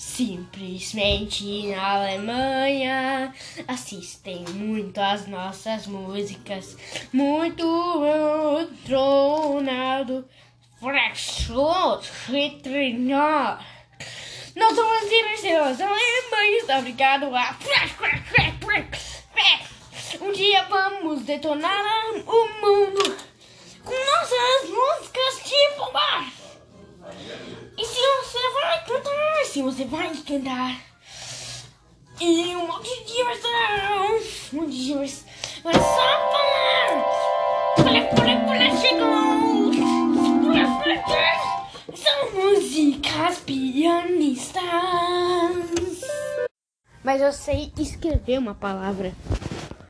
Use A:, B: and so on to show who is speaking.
A: Simplesmente na Alemanha assistem muito às nossas músicas. Muito Ronaldo, Freshloot, Treinar. Não somos diversos, alemães, obrigado a. Um dia vamos detonar o mundo se você vai cantar. E um monte de diversão, um monte de diversão. Mas só falar. Pula, pula, pula, chegou. Pula, pula, pula. São músicas pianistas. Mas eu sei escrever uma palavra.